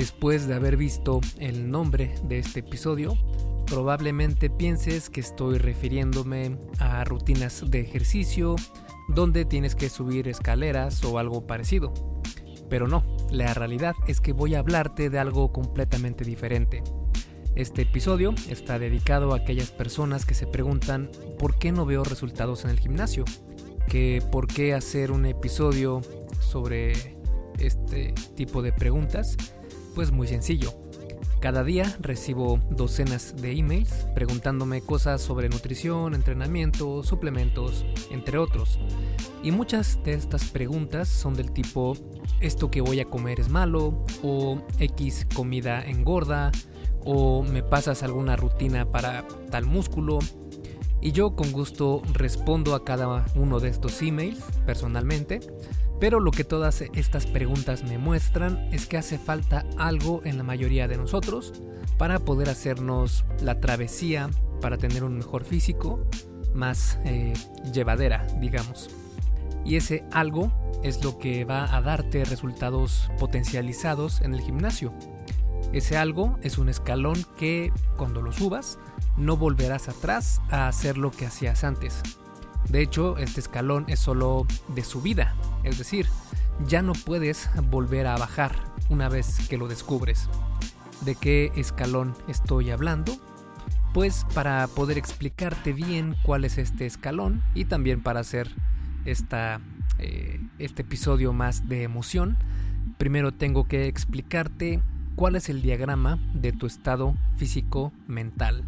Después de haber visto el nombre de este episodio, probablemente pienses que estoy refiriéndome a rutinas de ejercicio donde tienes que subir escaleras o algo parecido. Pero no, la realidad es que voy a hablarte de algo completamente diferente. Este episodio está dedicado a aquellas personas que se preguntan por qué no veo resultados en el gimnasio, que por qué hacer un episodio sobre este tipo de preguntas, pues muy sencillo. Cada día recibo docenas de emails preguntándome cosas sobre nutrición, entrenamiento, suplementos, entre otros. Y muchas de estas preguntas son del tipo, ¿esto que voy a comer es malo? ¿O X comida engorda? ¿O me pasas alguna rutina para tal músculo? Y yo con gusto respondo a cada uno de estos emails personalmente pero lo que todas estas preguntas me muestran es que hace falta algo en la mayoría de nosotros para poder hacernos la travesía, para tener un mejor físico, más eh, llevadera, digamos. Y ese algo es lo que va a darte resultados potencializados en el gimnasio. Ese algo es un escalón que cuando lo subas no volverás atrás a hacer lo que hacías antes. De hecho, este escalón es solo de subida, es decir, ya no puedes volver a bajar una vez que lo descubres. ¿De qué escalón estoy hablando? Pues para poder explicarte bien cuál es este escalón y también para hacer esta, eh, este episodio más de emoción, primero tengo que explicarte cuál es el diagrama de tu estado físico mental.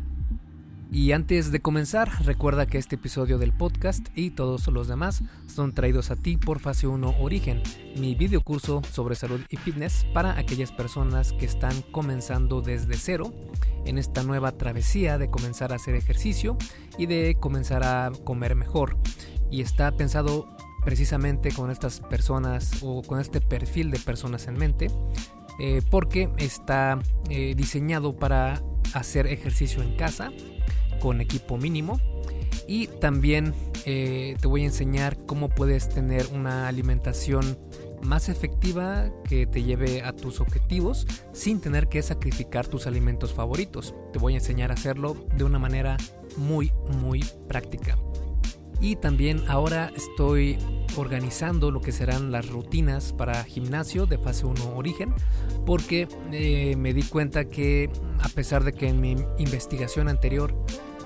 Y antes de comenzar, recuerda que este episodio del podcast y todos los demás son traídos a ti por Fase 1 Origen, mi videocurso sobre salud y fitness para aquellas personas que están comenzando desde cero en esta nueva travesía de comenzar a hacer ejercicio y de comenzar a comer mejor. Y está pensado precisamente con estas personas o con este perfil de personas en mente, eh, porque está eh, diseñado para hacer ejercicio en casa con equipo mínimo. Y también eh, te voy a enseñar cómo puedes tener una alimentación más efectiva que te lleve a tus objetivos sin tener que sacrificar tus alimentos favoritos. Te voy a enseñar a hacerlo de una manera muy, muy práctica. Y también ahora estoy organizando lo que serán las rutinas para gimnasio de fase 1 origen, porque eh, me di cuenta que a pesar de que en mi investigación anterior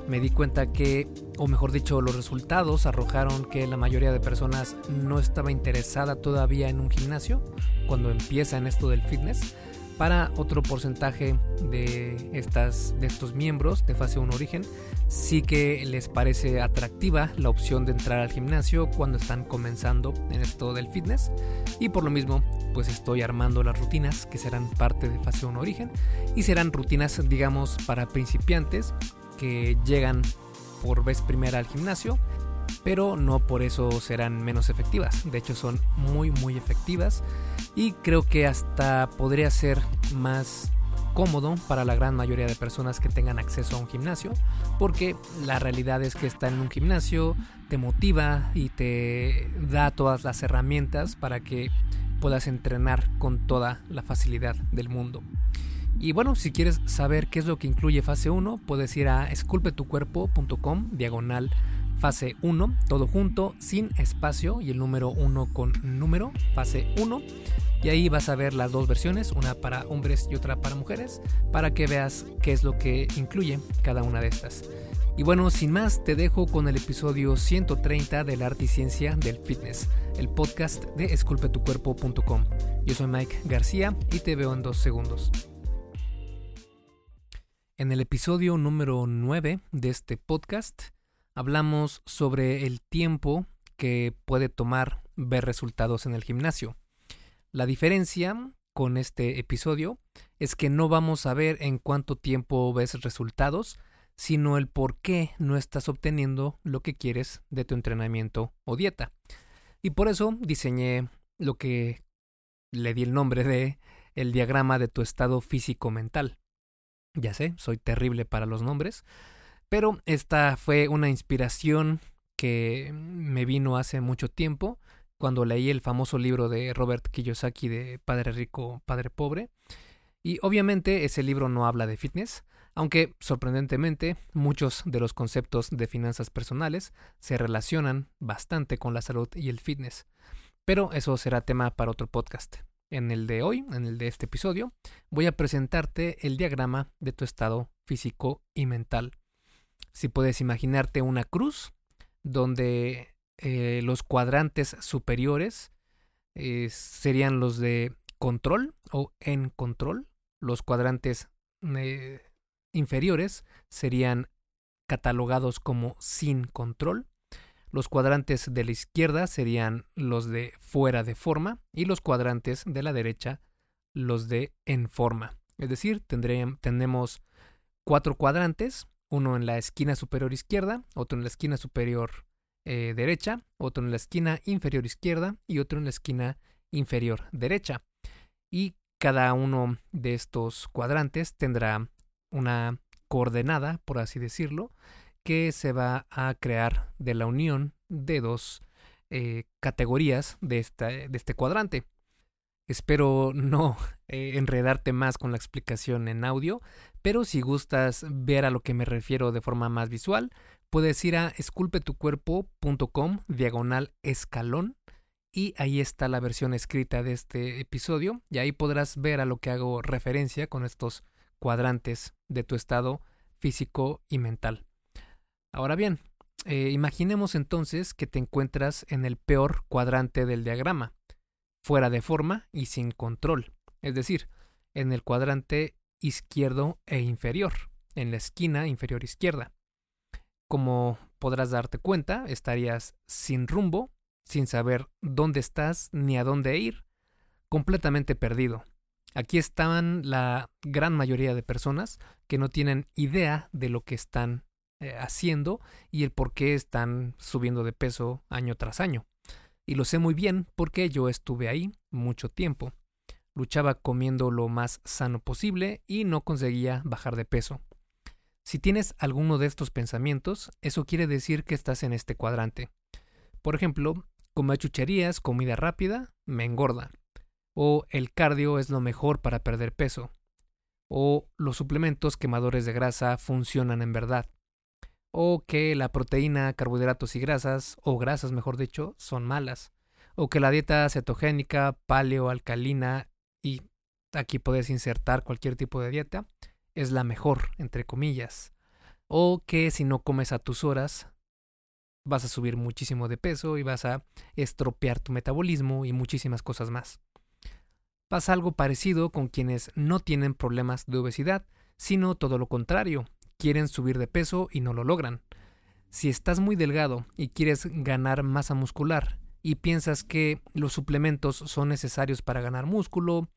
me di cuenta que, o mejor dicho, los resultados arrojaron que la mayoría de personas no estaba interesada todavía en un gimnasio cuando empieza en esto del fitness. Para otro porcentaje de, estas, de estos miembros de fase 1 origen, sí que les parece atractiva la opción de entrar al gimnasio cuando están comenzando en esto del fitness. Y por lo mismo, pues estoy armando las rutinas que serán parte de fase 1 origen y serán rutinas, digamos, para principiantes que llegan por vez primera al gimnasio, pero no por eso serán menos efectivas. De hecho son muy muy efectivas y creo que hasta podría ser más cómodo para la gran mayoría de personas que tengan acceso a un gimnasio, porque la realidad es que estar en un gimnasio te motiva y te da todas las herramientas para que puedas entrenar con toda la facilidad del mundo. Y bueno, si quieres saber qué es lo que incluye fase 1, puedes ir a esculpetucuerpo.com, diagonal fase 1, todo junto, sin espacio y el número 1 con número, fase 1. Y ahí vas a ver las dos versiones, una para hombres y otra para mujeres, para que veas qué es lo que incluye cada una de estas. Y bueno, sin más, te dejo con el episodio 130 del arte y ciencia del fitness, el podcast de esculpetucuerpo.com. Yo soy Mike García y te veo en dos segundos. En el episodio número 9 de este podcast hablamos sobre el tiempo que puede tomar ver resultados en el gimnasio. La diferencia con este episodio es que no vamos a ver en cuánto tiempo ves resultados, sino el por qué no estás obteniendo lo que quieres de tu entrenamiento o dieta. Y por eso diseñé lo que le di el nombre de el diagrama de tu estado físico mental. Ya sé, soy terrible para los nombres, pero esta fue una inspiración que me vino hace mucho tiempo cuando leí el famoso libro de Robert Kiyosaki de Padre Rico, Padre Pobre. Y obviamente ese libro no habla de fitness, aunque sorprendentemente muchos de los conceptos de finanzas personales se relacionan bastante con la salud y el fitness. Pero eso será tema para otro podcast. En el de hoy, en el de este episodio, voy a presentarte el diagrama de tu estado físico y mental. Si puedes imaginarte una cruz donde eh, los cuadrantes superiores eh, serían los de control o en control, los cuadrantes eh, inferiores serían catalogados como sin control los cuadrantes de la izquierda serían los de fuera de forma y los cuadrantes de la derecha los de en forma. Es decir, tendremos cuatro cuadrantes, uno en la esquina superior izquierda, otro en la esquina superior eh, derecha, otro en la esquina inferior izquierda y otro en la esquina inferior derecha. Y cada uno de estos cuadrantes tendrá una coordenada, por así decirlo, que se va a crear de la unión de dos eh, categorías de, de, este cuadrante. Espero no eh, enredarte más con la explicación en audio, pero si gustas ver a lo que me refiero de forma más visual, puedes ir a esculpetucuerpo.com diagonal escalón y ahí está la versión escrita de este episodio y ahí podrás ver a lo que hago referencia con estos cuadrantes de tu estado físico y mental. Ahora bien, eh, imaginemos entonces que te encuentras en el peor cuadrante del diagrama, fuera de forma y sin control, es decir, en el cuadrante izquierdo e inferior, en la esquina inferior izquierda. Como podrás darte cuenta, estarías sin rumbo, sin saber dónde estás ni a dónde ir, completamente perdido. Aquí están la gran mayoría de personas que no tienen idea de lo que están eh, haciendo y el por qué están subiendo de peso año tras año. Y lo sé muy bien porque yo estuve ahí mucho tiempo. Luchaba comiendo lo más sano posible y no conseguía bajar de peso. Si tienes alguno de estos pensamientos, eso quiere decir que estás en este cuadrante. Por ejemplo, comer chucherías, comida rápida, me engorda. O el cardio es lo mejor para perder peso. O los suplementos quemadores de grasa funcionan en verdad o que la proteína, carbohidratos y grasas, o grasas mejor dicho, son malas, o que la dieta cetogénica, paleo, alcalina, y aquí puedes insertar cualquier tipo de dieta, es la mejor, entre comillas, o que si no comes a tus horas, vas a subir muchísimo de peso y vas a estropear tu metabolismo y muchísimas cosas más. Pasa algo parecido con quienes no tienen problemas de obesidad, sino todo lo contrario, quieren subir de peso y no lo logran. Si estás muy delgado y quieres ganar masa muscular y piensas que los suplementos son necesarios para ganar músculo,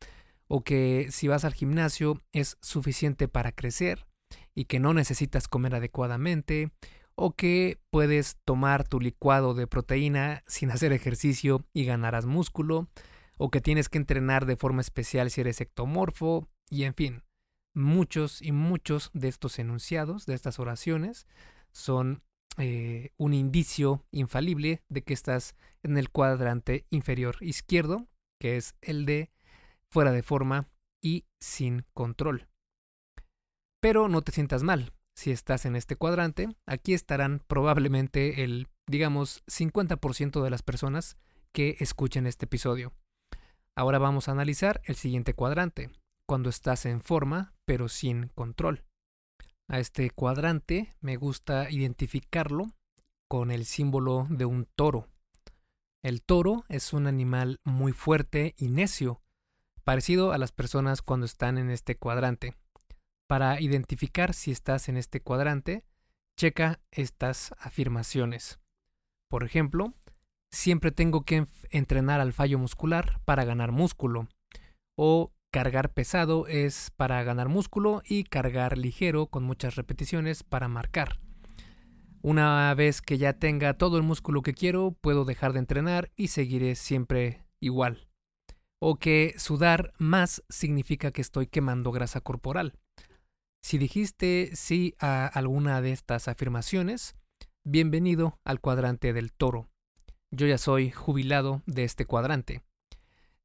o que si vas al gimnasio es suficiente para crecer y que no necesitas comer adecuadamente, o que puedes tomar tu licuado de proteína sin hacer ejercicio y ganarás músculo, o que tienes que entrenar de forma especial si eres ectomorfo, y en fin, muchos y muchos de estos enunciados, de estas oraciones, son eh, un indicio infalible de que estás en el cuadrante inferior izquierdo, que es el de fuera de forma y sin control. Pero no te sientas mal. Si estás en este cuadrante, aquí estarán probablemente el, digamos, 50% de las personas que escuchen este episodio. Ahora vamos a analizar el siguiente cuadrante, cuando estás en forma pero sin control. A este cuadrante me gusta identificarlo con el símbolo de un toro. El toro es un animal muy fuerte y necio, parecido a las personas cuando están en este cuadrante. Para identificar si estás en este cuadrante, checa estas afirmaciones. Por ejemplo, siempre tengo que entrenar al fallo muscular para ganar músculo. O Cargar pesado es para ganar músculo y cargar ligero con muchas repeticiones para marcar. Una vez que ya tenga todo el músculo que quiero, puedo dejar de entrenar y seguiré siempre igual. O que sudar más significa que estoy quemando grasa corporal. Si dijiste sí a alguna de estas afirmaciones, bienvenido al cuadrante del toro. Yo ya soy jubilado de este cuadrante.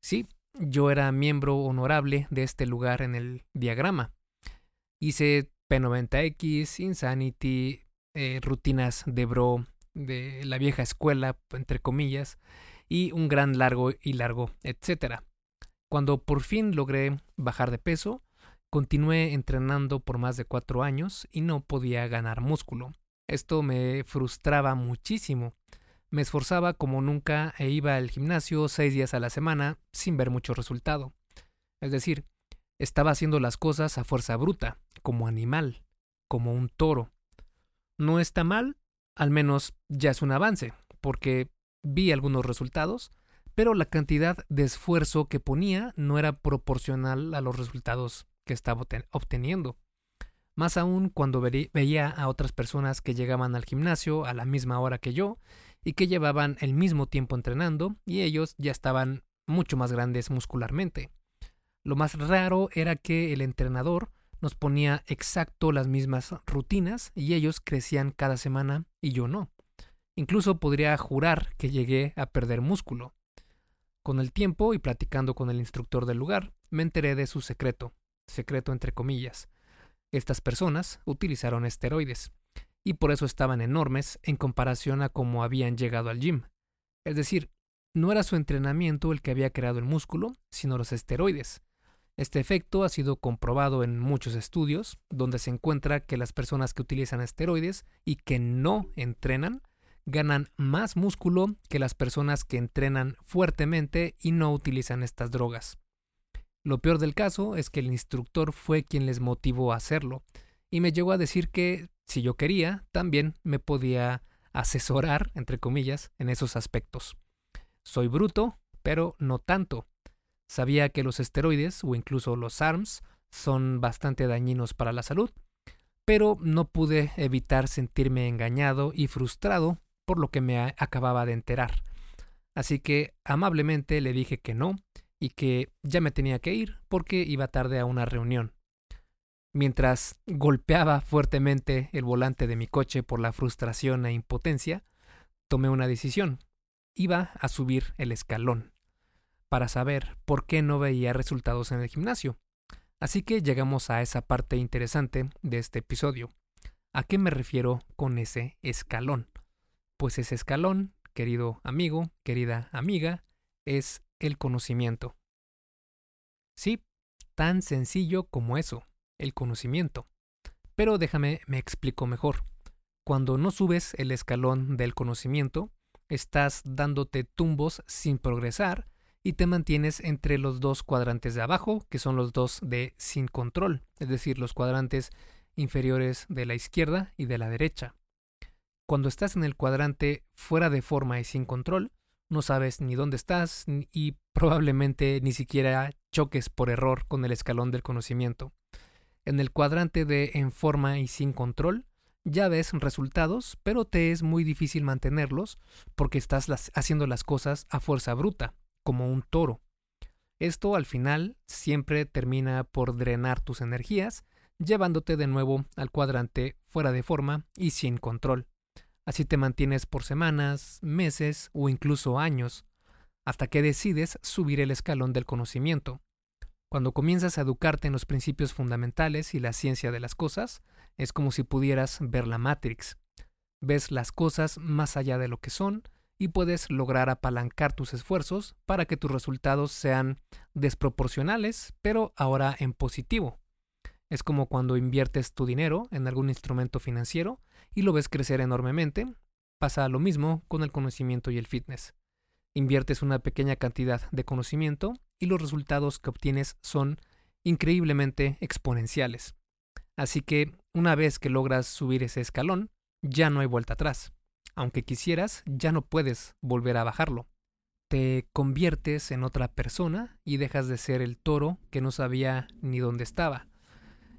Sí, yo era miembro honorable de este lugar en el diagrama. Hice P90X, Insanity, eh, rutinas de bro de la vieja escuela, entre comillas, y un gran largo y largo, etc. Cuando por fin logré bajar de peso, continué entrenando por más de cuatro años y no podía ganar músculo. Esto me frustraba muchísimo. Me esforzaba como nunca e iba al gimnasio seis días a la semana sin ver mucho resultado. Es decir, estaba haciendo las cosas a fuerza bruta, como animal, como un toro. No está mal, al menos ya es un avance, porque vi algunos resultados, pero la cantidad de esfuerzo que ponía no era proporcional a los resultados que estaba obteniendo. Más aún cuando veía a otras personas que llegaban al gimnasio a la misma hora que yo y que llevaban el mismo tiempo entrenando y ellos ya estaban mucho más grandes muscularmente. Lo más raro era que el entrenador nos ponía exacto las mismas rutinas y ellos crecían cada semana y yo no. Incluso podría jurar que llegué a perder músculo. Con el tiempo y platicando con el instructor del lugar, me enteré de su secreto, secreto entre comillas, estas personas utilizaron esteroides, y por eso estaban enormes en comparación a cómo habían llegado al gym. Es decir, no era su entrenamiento el que había creado el músculo, sino los esteroides. Este efecto ha sido comprobado en muchos estudios, donde se encuentra que las personas que utilizan esteroides y que no entrenan ganan más músculo que las personas que entrenan fuertemente y no utilizan estas drogas. Lo peor del caso es que el instructor fue quien les motivó a hacerlo, y me llegó a decir que, si yo quería, también me podía asesorar, entre comillas, en esos aspectos. Soy bruto, pero no tanto. Sabía que los esteroides o incluso los ARMS son bastante dañinos para la salud, pero no pude evitar sentirme engañado y frustrado por lo que me acababa de enterar. Así que amablemente le dije que no y que ya me tenía que ir porque iba tarde a una reunión. Mientras golpeaba fuertemente el volante de mi coche por la frustración e impotencia, tomé una decisión. Iba a subir el escalón para saber por qué no veía resultados en el gimnasio. Así que llegamos a esa parte interesante de este episodio. ¿A qué me refiero con ese escalón? Pues ese escalón, querido amigo, querida amiga, es el conocimiento. Sí, tan sencillo como eso, el conocimiento. Pero déjame me explico mejor. Cuando no subes el escalón del conocimiento, estás dándote tumbos sin progresar y te mantienes entre los dos cuadrantes de abajo, que son los dos de sin control, es decir, los cuadrantes inferiores de la izquierda y de la derecha. Cuando estás en el cuadrante fuera de forma y sin control, no sabes ni dónde estás y probablemente ni siquiera choques por error con el escalón del conocimiento. En el cuadrante de en forma y sin control, ya ves resultados, pero te es muy difícil mantenerlos porque estás haciendo las cosas a fuerza bruta, como un toro. Esto al final siempre termina por drenar tus energías, llevándote de nuevo al cuadrante fuera de forma y sin control. Así te mantienes por semanas, meses o incluso años, hasta que decides subir el escalón del conocimiento. Cuando comienzas a educarte en los principios fundamentales y la ciencia de las cosas, es como si pudieras ver la Matrix. Ves las cosas más allá de lo que son y puedes lograr apalancar tus esfuerzos para que tus resultados sean desproporcionales, pero ahora en positivo. Es como cuando inviertes tu dinero en algún instrumento financiero y lo ves crecer enormemente. Pasa lo mismo con el conocimiento y el fitness. Inviertes una pequeña cantidad de conocimiento y los resultados que obtienes son increíblemente exponenciales. Así que una vez que logras subir ese escalón, ya no hay vuelta atrás. Aunque quisieras, ya no puedes volver a bajarlo. Te conviertes en otra persona y dejas de ser el toro que no sabía ni dónde estaba.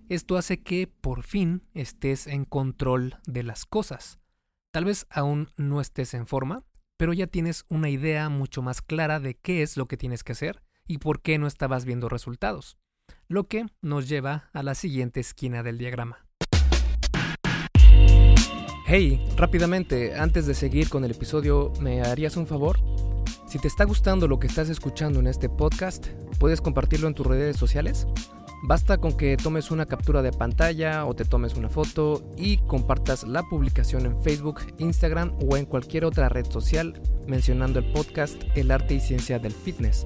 Esto hace que por fin estés en control de las cosas. Tal vez aún no estés en forma, pero ya tienes una idea mucho más clara de qué es lo que tienes que hacer y por qué no estabas viendo resultados. Lo que nos lleva a la siguiente esquina del diagrama. Hey, rápidamente, antes de seguir con el episodio, ¿me harías un favor? Si te está gustando lo que estás escuchando en este podcast, puedes compartirlo en tus redes sociales. Basta con que tomes una captura de pantalla o te tomes una foto y compartas la publicación en Facebook, Instagram o en cualquier otra red social mencionando el podcast El arte y ciencia del fitness.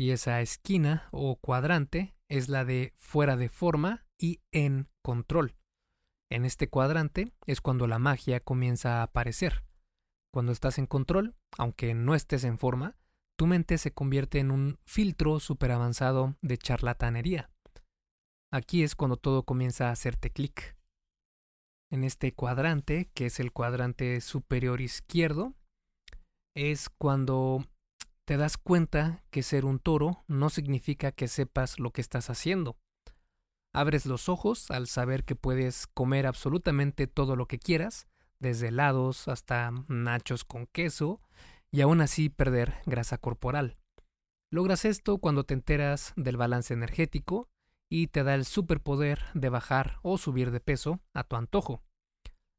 Y esa esquina o cuadrante es la de fuera de forma y en control. En este cuadrante es cuando la magia comienza a aparecer. Cuando estás en control, aunque no estés en forma, tu mente se convierte en un filtro súper avanzado de charlatanería. Aquí es cuando todo comienza a hacerte clic. En este cuadrante, que es el cuadrante superior izquierdo, es cuando te das cuenta que ser un toro no significa que sepas lo que estás haciendo. Abres los ojos al saber que puedes comer absolutamente todo lo que quieras, desde helados hasta nachos con queso, y aún así perder grasa corporal. Logras esto cuando te enteras del balance energético y te da el superpoder de bajar o subir de peso a tu antojo.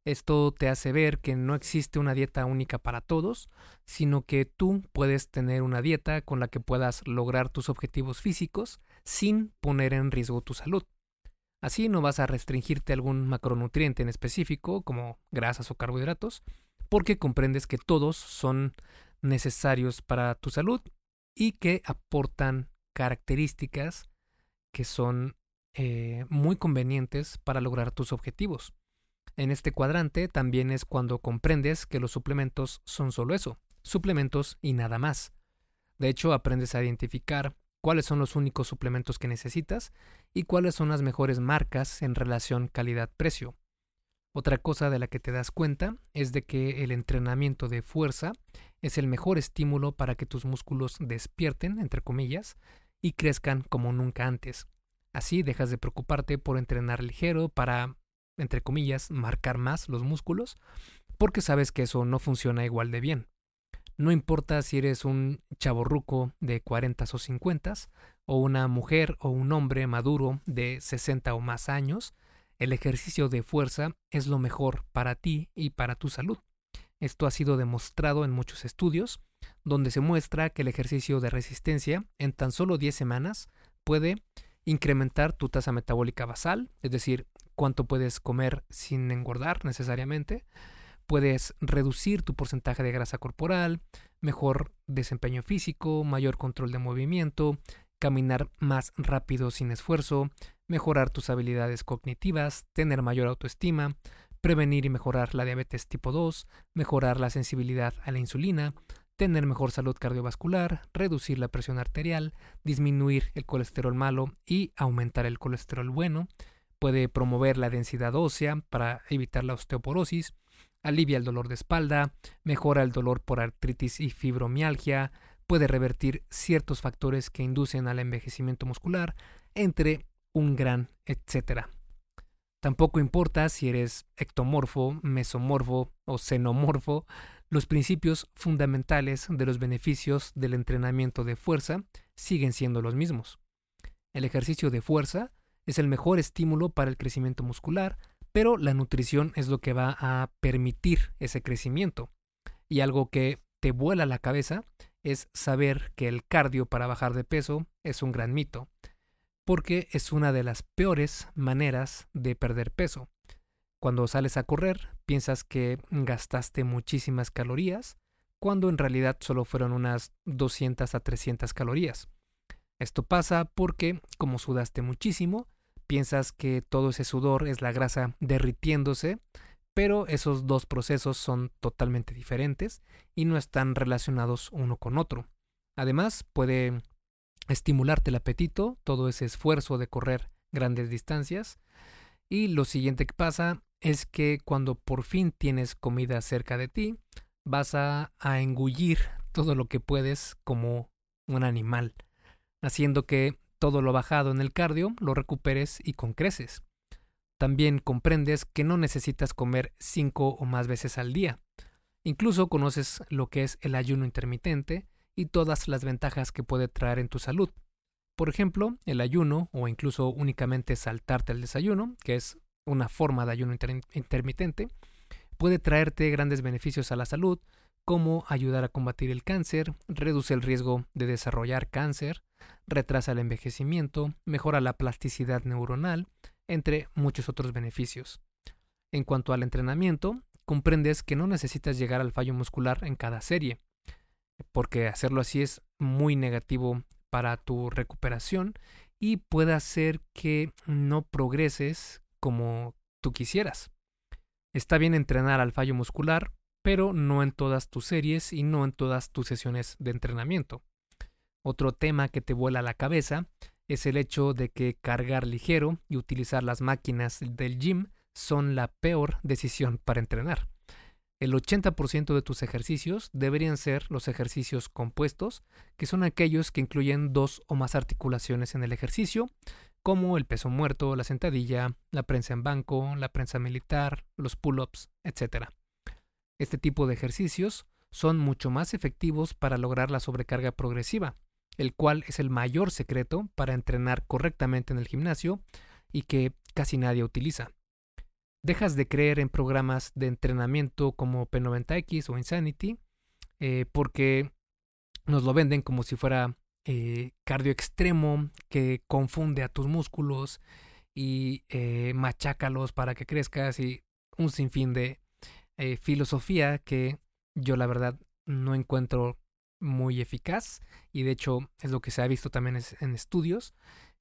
Esto te hace ver que no existe una dieta única para todos, sino que tú puedes tener una dieta con la que puedas lograr tus objetivos físicos sin poner en riesgo tu salud. Así no vas a restringirte algún macronutriente en específico, como grasas o carbohidratos, porque comprendes que todos son necesarios para tu salud y que aportan características que son eh, muy convenientes para lograr tus objetivos. En este cuadrante también es cuando comprendes que los suplementos son solo eso, suplementos y nada más. De hecho, aprendes a identificar cuáles son los únicos suplementos que necesitas y cuáles son las mejores marcas en relación calidad-precio. Otra cosa de la que te das cuenta es de que el entrenamiento de fuerza es el mejor estímulo para que tus músculos despierten, entre comillas, y crezcan como nunca antes. Así dejas de preocuparte por entrenar ligero para, entre comillas, marcar más los músculos, porque sabes que eso no funciona igual de bien. No importa si eres un chaborruco de 40 o 50 o una mujer o un hombre maduro de 60 o más años, el ejercicio de fuerza es lo mejor para ti y para tu salud. Esto ha sido demostrado en muchos estudios, donde se muestra que el ejercicio de resistencia en tan solo 10 semanas puede incrementar tu tasa metabólica basal, es decir, cuánto puedes comer sin engordar necesariamente, puedes reducir tu porcentaje de grasa corporal, mejor desempeño físico, mayor control de movimiento, caminar más rápido sin esfuerzo, mejorar tus habilidades cognitivas, tener mayor autoestima, prevenir y mejorar la diabetes tipo 2, mejorar la sensibilidad a la insulina, tener mejor salud cardiovascular, reducir la presión arterial, disminuir el colesterol malo y aumentar el colesterol bueno, puede promover la densidad ósea para evitar la osteoporosis, alivia el dolor de espalda, mejora el dolor por artritis y fibromialgia, puede revertir ciertos factores que inducen al envejecimiento muscular, entre un gran etcétera. Tampoco importa si eres ectomorfo, mesomorfo o xenomorfo, los principios fundamentales de los beneficios del entrenamiento de fuerza siguen siendo los mismos. El ejercicio de fuerza es el mejor estímulo para el crecimiento muscular, pero la nutrición es lo que va a permitir ese crecimiento. Y algo que te vuela la cabeza es saber que el cardio para bajar de peso es un gran mito porque es una de las peores maneras de perder peso. Cuando sales a correr, piensas que gastaste muchísimas calorías, cuando en realidad solo fueron unas 200 a 300 calorías. Esto pasa porque, como sudaste muchísimo, piensas que todo ese sudor es la grasa derritiéndose, pero esos dos procesos son totalmente diferentes y no están relacionados uno con otro. Además, puede estimularte el apetito, todo ese esfuerzo de correr grandes distancias. Y lo siguiente que pasa es que cuando por fin tienes comida cerca de ti, vas a, engullir todo lo que puedes como un animal, haciendo que todo lo bajado en el cardio lo recuperes y con creces. También comprendes que no necesitas comer cinco o más veces al día. Incluso conoces lo que es el ayuno intermitente y todas las ventajas que puede traer en tu salud. Por ejemplo, el ayuno o incluso únicamente saltarte el desayuno, que es una forma de ayuno intermitente, puede traerte grandes beneficios a la salud, como ayudar a combatir el cáncer, reduce el riesgo de desarrollar cáncer, retrasa el envejecimiento, mejora la plasticidad neuronal, entre muchos otros beneficios. En cuanto al entrenamiento, comprendes que no necesitas llegar al fallo muscular en cada serie, porque hacerlo así es muy negativo para tu recuperación y puede hacer que no progreses como tú quisieras. Está bien entrenar al fallo muscular, pero no en todas tus series y no en todas tus sesiones de entrenamiento. Otro tema que te vuela la cabeza es el hecho de que cargar ligero y utilizar las máquinas del gym son la peor decisión para entrenar. El 80% de tus ejercicios deberían ser los ejercicios compuestos, que son aquellos que incluyen dos o más articulaciones en el ejercicio, como el peso muerto, la sentadilla, la prensa en banco, la prensa militar, los pull-ups, etc. Este tipo de ejercicios son mucho más efectivos para lograr la sobrecarga progresiva, el cual es el mayor secreto para entrenar correctamente en el gimnasio y que casi nadie utiliza. Dejas de creer en programas de entrenamiento como P90X o Insanity eh, porque nos lo venden como si fuera eh, cardio extremo que confunde a tus músculos y eh, machácalos para que crezcas y un sinfín de eh, filosofía que yo la verdad no encuentro muy eficaz y de hecho es lo que se ha visto también en estudios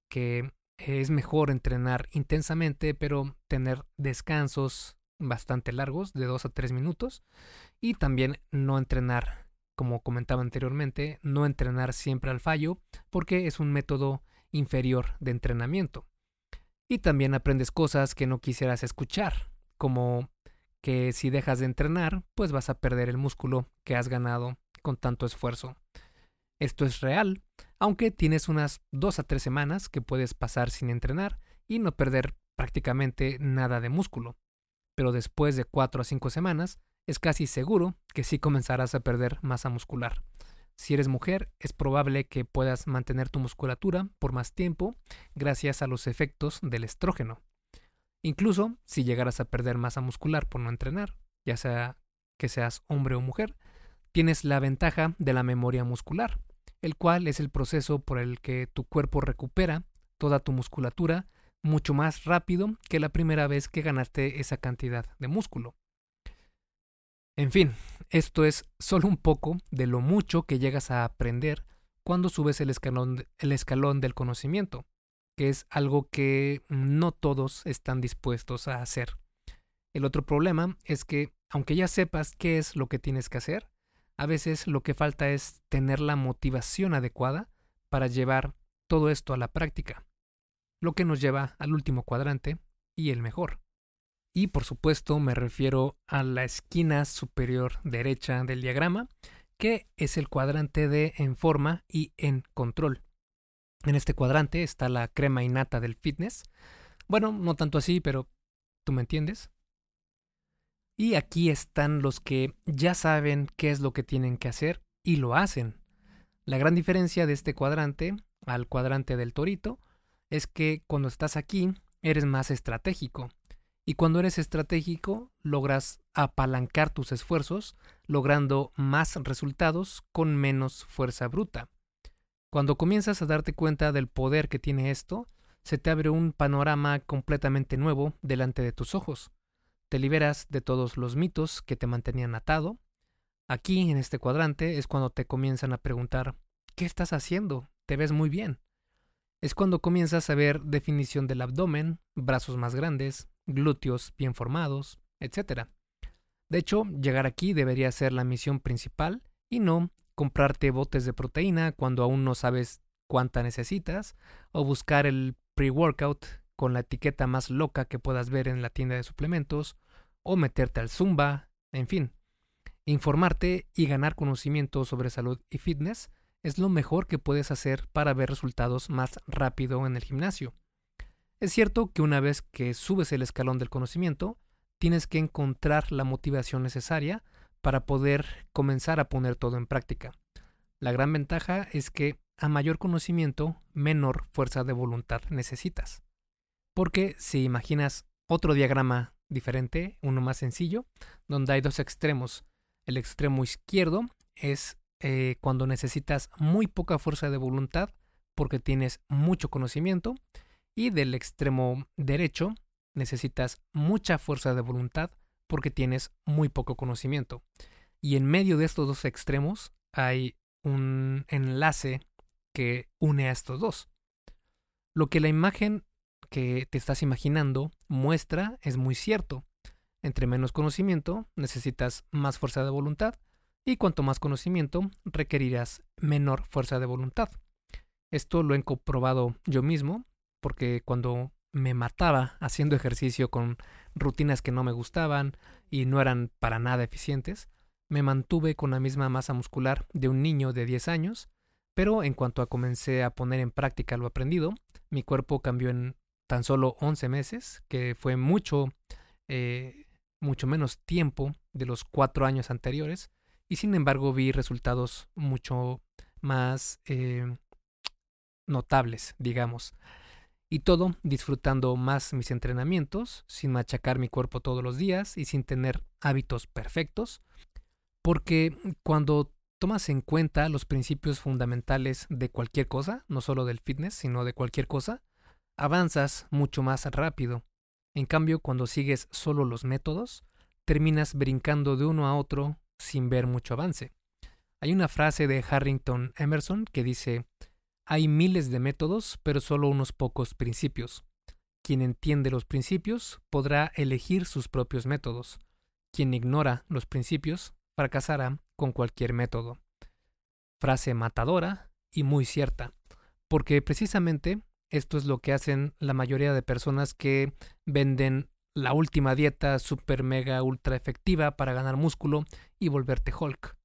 que es mejor entrenar intensamente pero tener descansos bastante largos de 2 a 3 minutos y también no entrenar como comentaba anteriormente no entrenar siempre al fallo porque es un método inferior de entrenamiento. Y también aprendes cosas que no quisieras escuchar como que si dejas de entrenar, pues vas a perder el músculo que has ganado con tanto esfuerzo. Esto es real, aunque tienes unas dos a tres semanas que puedes pasar sin entrenar y no perder prácticamente nada de músculo. Pero después de cuatro a cinco semanas, es casi seguro que sí comenzarás a perder masa muscular. Si eres mujer, es probable que puedas mantener tu musculatura por más tiempo gracias a los efectos del estrógeno. Incluso si llegaras a perder masa muscular por no entrenar, ya sea que seas hombre o mujer, tienes la ventaja de la memoria muscular, el cual es el proceso por el que tu cuerpo recupera toda tu musculatura mucho más rápido que la primera vez que ganaste esa cantidad de músculo. En fin, esto es solo un poco de lo mucho que llegas a aprender cuando subes el escalón, el escalón del conocimiento que es algo que no todos están dispuestos a hacer. El otro problema es que, aunque ya sepas qué es lo que tienes que hacer, a veces lo que falta es tener la motivación adecuada para llevar todo esto a la práctica, lo que nos lleva al último cuadrante y el mejor. Y por supuesto me refiero a la esquina superior derecha del diagrama, que es el cuadrante de en forma y en control. En este cuadrante está la crema innata del fitness. Bueno, no tanto así, pero tú me entiendes. Y aquí están los que ya saben qué es lo que tienen que hacer y lo hacen. La gran diferencia de este cuadrante al cuadrante del torito es que cuando estás aquí eres más estratégico. Y cuando eres estratégico logras apalancar tus esfuerzos, logrando más resultados con menos fuerza bruta. Cuando comienzas a darte cuenta del poder que tiene esto, se te abre un panorama completamente nuevo delante de tus ojos. Te liberas de todos los mitos que te mantenían atado. Aquí, en este cuadrante, es cuando te comienzan a preguntar, ¿qué estás haciendo? Te ves muy bien. Es cuando comienzas a ver definición del abdomen, brazos más grandes, glúteos bien formados, etc. De hecho, llegar aquí debería ser la misión principal y no comprarte botes de proteína cuando aún no sabes cuánta necesitas, o buscar el pre-workout con la etiqueta más loca que puedas ver en la tienda de suplementos, o meterte al Zumba, en fin. Informarte y ganar conocimiento sobre salud y fitness es lo mejor que puedes hacer para ver resultados más rápido en el gimnasio. Es cierto que una vez que subes el escalón del conocimiento, tienes que encontrar la motivación necesaria para poder comenzar a poner todo en práctica. La gran ventaja es que a mayor conocimiento, menor fuerza de voluntad necesitas. Porque si imaginas otro diagrama diferente, uno más sencillo, donde hay dos extremos. El extremo izquierdo es eh, cuando necesitas muy poca fuerza de voluntad porque tienes mucho conocimiento y del extremo derecho necesitas mucha fuerza de voluntad porque tienes muy poco conocimiento. Y en medio de estos dos extremos hay un enlace que une a estos dos. Lo que la imagen que te estás imaginando muestra es muy cierto. Entre menos conocimiento necesitas más fuerza de voluntad y cuanto más conocimiento requerirás menor fuerza de voluntad. Esto lo he comprobado yo mismo porque cuando me mataba haciendo ejercicio con rutinas que no me gustaban y no eran para nada eficientes, me mantuve con la misma masa muscular de un niño de 10 años, pero en cuanto a comencé a poner en práctica lo aprendido, mi cuerpo cambió en tan solo 11 meses, que fue mucho, eh, mucho menos tiempo de los cuatro años anteriores, y sin embargo vi resultados mucho más eh, notables, digamos. Y todo disfrutando más mis entrenamientos, sin machacar mi cuerpo todos los días y sin tener hábitos perfectos, porque cuando tomas en cuenta los principios fundamentales de cualquier cosa, no solo del fitness, sino de cualquier cosa, avanzas mucho más rápido. En cambio, cuando sigues solo los métodos, terminas brincando de uno a otro sin ver mucho avance. Hay una frase de Harrington Emerson que dice, hay miles de métodos, pero solo unos pocos principios. Quien entiende los principios podrá elegir sus propios métodos. Quien ignora los principios fracasará con cualquier método. Frase matadora y muy cierta, porque precisamente esto es lo que hacen la mayoría de personas que venden la última dieta super mega ultra efectiva para ganar músculo y volverte Hulk.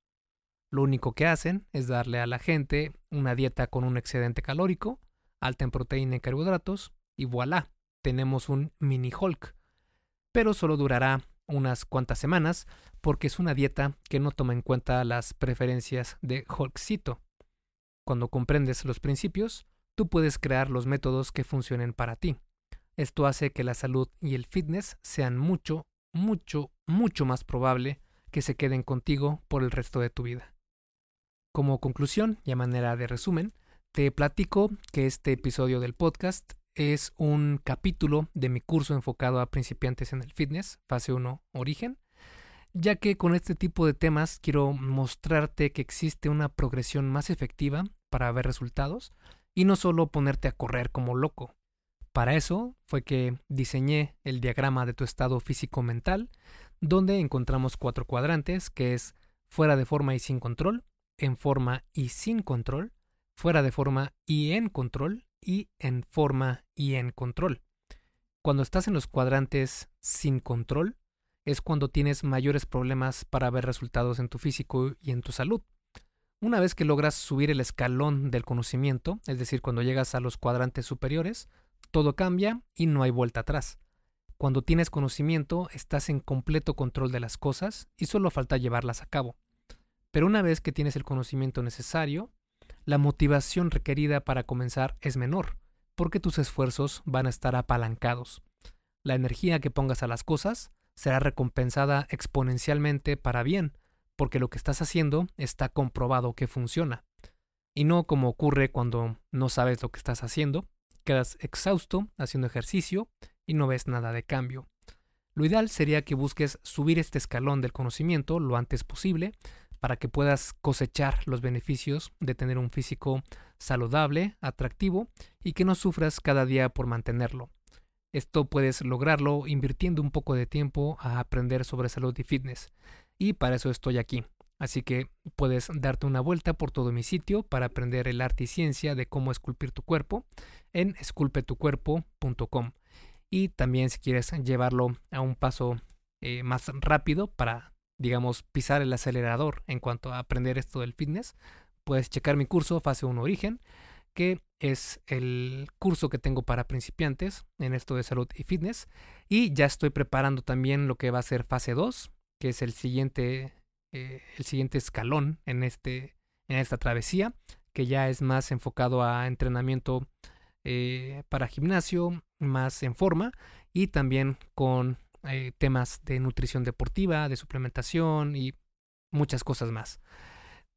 Lo único que hacen es darle a la gente una dieta con un excedente calórico, alta en proteína y carbohidratos, y voilà, tenemos un mini Hulk. Pero solo durará unas cuantas semanas porque es una dieta que no toma en cuenta las preferencias de Hulkcito. Cuando comprendes los principios, tú puedes crear los métodos que funcionen para ti. Esto hace que la salud y el fitness sean mucho, mucho, mucho más probable que se queden contigo por el resto de tu vida. Como conclusión y a manera de resumen, te platico que este episodio del podcast es un capítulo de mi curso enfocado a principiantes en el fitness, fase 1, origen, ya que con este tipo de temas quiero mostrarte que existe una progresión más efectiva para ver resultados y no solo ponerte a correr como loco. Para eso fue que diseñé el diagrama de tu estado físico-mental, donde encontramos cuatro cuadrantes, que es fuera de forma y sin control, en forma y sin control, fuera de forma y en control, y en forma y en control. Cuando estás en los cuadrantes sin control, es cuando tienes mayores problemas para ver resultados en tu físico y en tu salud. Una vez que logras subir el escalón del conocimiento, es decir, cuando llegas a los cuadrantes superiores, todo cambia y no hay vuelta atrás. Cuando tienes conocimiento, estás en completo control de las cosas y solo falta llevarlas a cabo. Pero una vez que tienes el conocimiento necesario, la motivación requerida para comenzar es menor, porque tus esfuerzos van a estar apalancados. La energía que pongas a las cosas será recompensada exponencialmente para bien, porque lo que estás haciendo está comprobado que funciona. Y no como ocurre cuando no sabes lo que estás haciendo, quedas exhausto haciendo ejercicio y no ves nada de cambio. Lo ideal sería que busques subir este escalón del conocimiento lo antes posible para que puedas cosechar los beneficios de tener un físico saludable, atractivo y que no sufras cada día por mantenerlo. Esto puedes lograrlo invirtiendo un poco de tiempo a aprender sobre salud y fitness. Y para eso estoy aquí. Así que puedes darte una vuelta por todo mi sitio para aprender el arte y ciencia de cómo esculpir tu cuerpo en esculpetucuerpo.com. Y también si quieres llevarlo a un paso eh, más rápido para digamos, pisar el acelerador en cuanto a aprender esto del fitness, puedes checar mi curso Fase 1 Origen, que es el curso que tengo para principiantes en esto de salud y fitness. Y ya estoy preparando también lo que va a ser fase 2, que es el siguiente, eh, el siguiente escalón en, este, en esta travesía, que ya es más enfocado a entrenamiento eh, para gimnasio, más en forma y también con eh, temas de nutrición deportiva, de suplementación y muchas cosas más.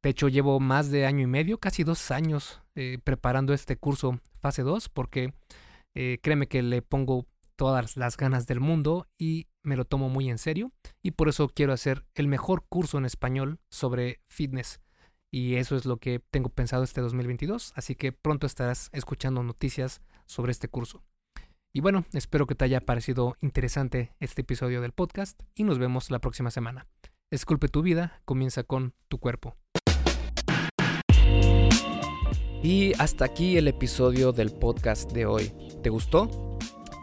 De hecho, llevo más de año y medio, casi dos años, preparando este curso fase 2 porque créeme que le pongo todas las ganas del mundo y me lo tomo muy en serio y por eso quiero hacer el mejor curso en español sobre fitness. Y eso es lo que tengo pensado este 2022, así que pronto estarás escuchando noticias sobre este curso. Y bueno, espero que te haya parecido interesante este episodio del podcast y nos vemos la próxima semana. Esculpe tu vida, comienza con tu cuerpo. Y hasta aquí el episodio del podcast de hoy. ¿Te gustó?